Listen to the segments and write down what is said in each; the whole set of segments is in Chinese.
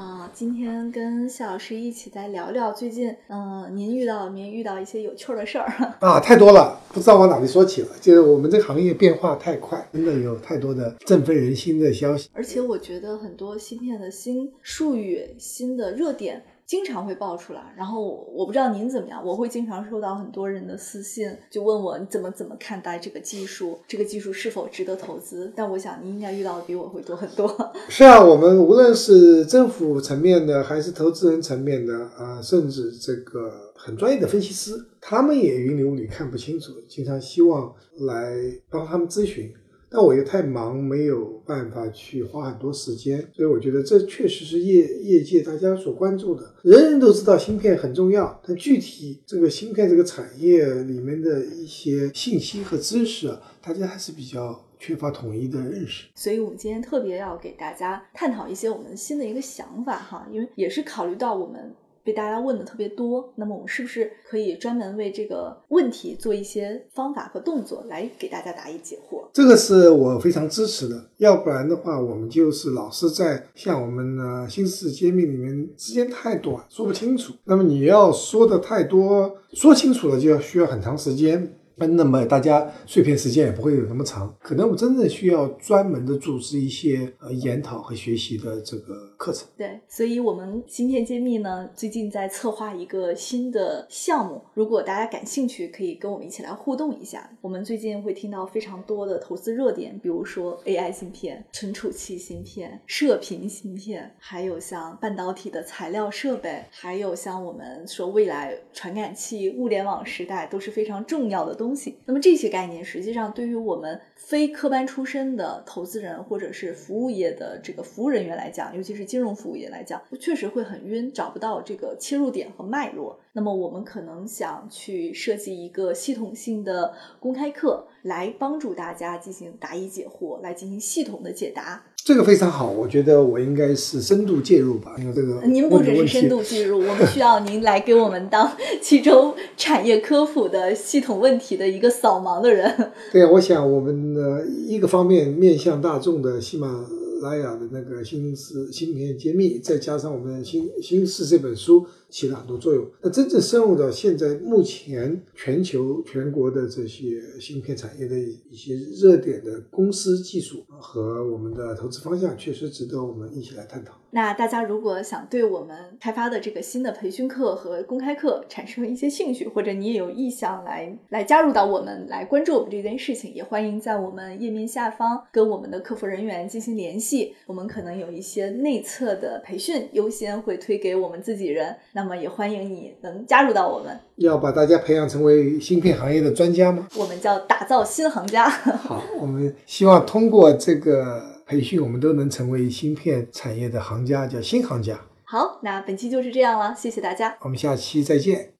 啊，今天跟夏老师一起再聊聊最近，嗯、您遇到没遇到一些有趣儿的事儿？啊，太多了，不知道往哪里说起了。就是我们这个行业变化太快，真的有太多的振奋人心的消息。而且我觉得很多芯片的新术语、新的热点经常会爆出来。然后我不知道您怎么样，我会经常收到很多人的私信，就问我你怎么怎么看待这个技术，这个技术是否值得投资？但我想您应该遇到的比我会多很多。是啊，我们无论是政府层面的，还是投资人层面的，啊、甚至这个很专业的分析师，他们也云里雾里看不清楚，经常希望来帮他们咨询。但我又太忙，没有办法去花很多时间，所以我觉得这确实是业业界大家所关注的。人人都知道芯片很重要，但具体这个芯片这个产业里面的一些信息和知识啊，大家还是比较缺乏统一的认识。所以我们今天特别要给大家探讨一些我们新的一个想法哈，因为也是考虑到我们被大家问的特别多，那么我们是不是可以专门为这个问题做一些方法和动作来给大家答疑解惑？这个是我非常支持的，要不然的话，我们就是老是在像我们的新式揭秘里面时间太短，说不清楚。那么你要说的太多，说清楚了就要需要很长时间。那么大家碎片时间也不会有那么长，可能我真正需要专门的组织一些呃研讨和学习的这个课程。对，所以我们芯片揭秘呢，最近在策划一个新的项目，如果大家感兴趣，可以跟我们一起来互动一下。我们最近会听到非常多的投资热点，比如说 AI 芯片、存储器芯片、射频芯片，还有像半导体的材料设备，还有像我们说未来传感器、物联网时代都是非常重要的东。东西那么这些概念，实际上对于我们非科班出身的投资人或者是服务业的这个服务人员来讲，尤其是金融服务业来讲，确实会很晕，找不到这个切入点和脉络。那么我们可能想去设计一个系统性的公开课，来帮助大家进行答疑解惑，来进行系统的解答。这个非常好，我觉得我应该是深度介入吧，因为这个您不只是深度介入，我们需要您来给我们当其中产业科普的系统问题的一个扫盲的人。对，我想我们的，一个方面面向大众的喜马莱雅的那个新事芯片揭秘，再加上我们新新事这本书起了很多作用。那真正深入到现在目前全球全国的这些芯片产业的一些热点的公司技术和我们的投资方向，确实值得我们一起来探讨。那大家如果想对我们开发的这个新的培训课和公开课产生一些兴趣，或者你也有意向来来加入到我们，来关注我们这件事情，也欢迎在我们页面下方跟我们的客服人员进行联系系。我们可能有一些内测的培训优先会推给我们自己人，那么也欢迎你能加入到我们。要把大家培养成为芯片行业的专家吗？我们叫打造新行家。好，我们希望通过这个培训，我们都能成为芯片产业的行家，叫新行家。好，那本期就是这样了，谢谢大家。我们下期再见。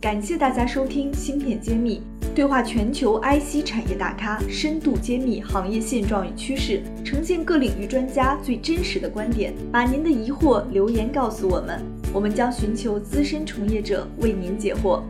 感谢大家收听《芯片揭秘》，对话全球 IC 产业大咖，深度揭秘行业现状与趋势，呈现各领域专家最真实的观点。把您的疑惑留言告诉我们，我们将寻求资深从业者为您解惑。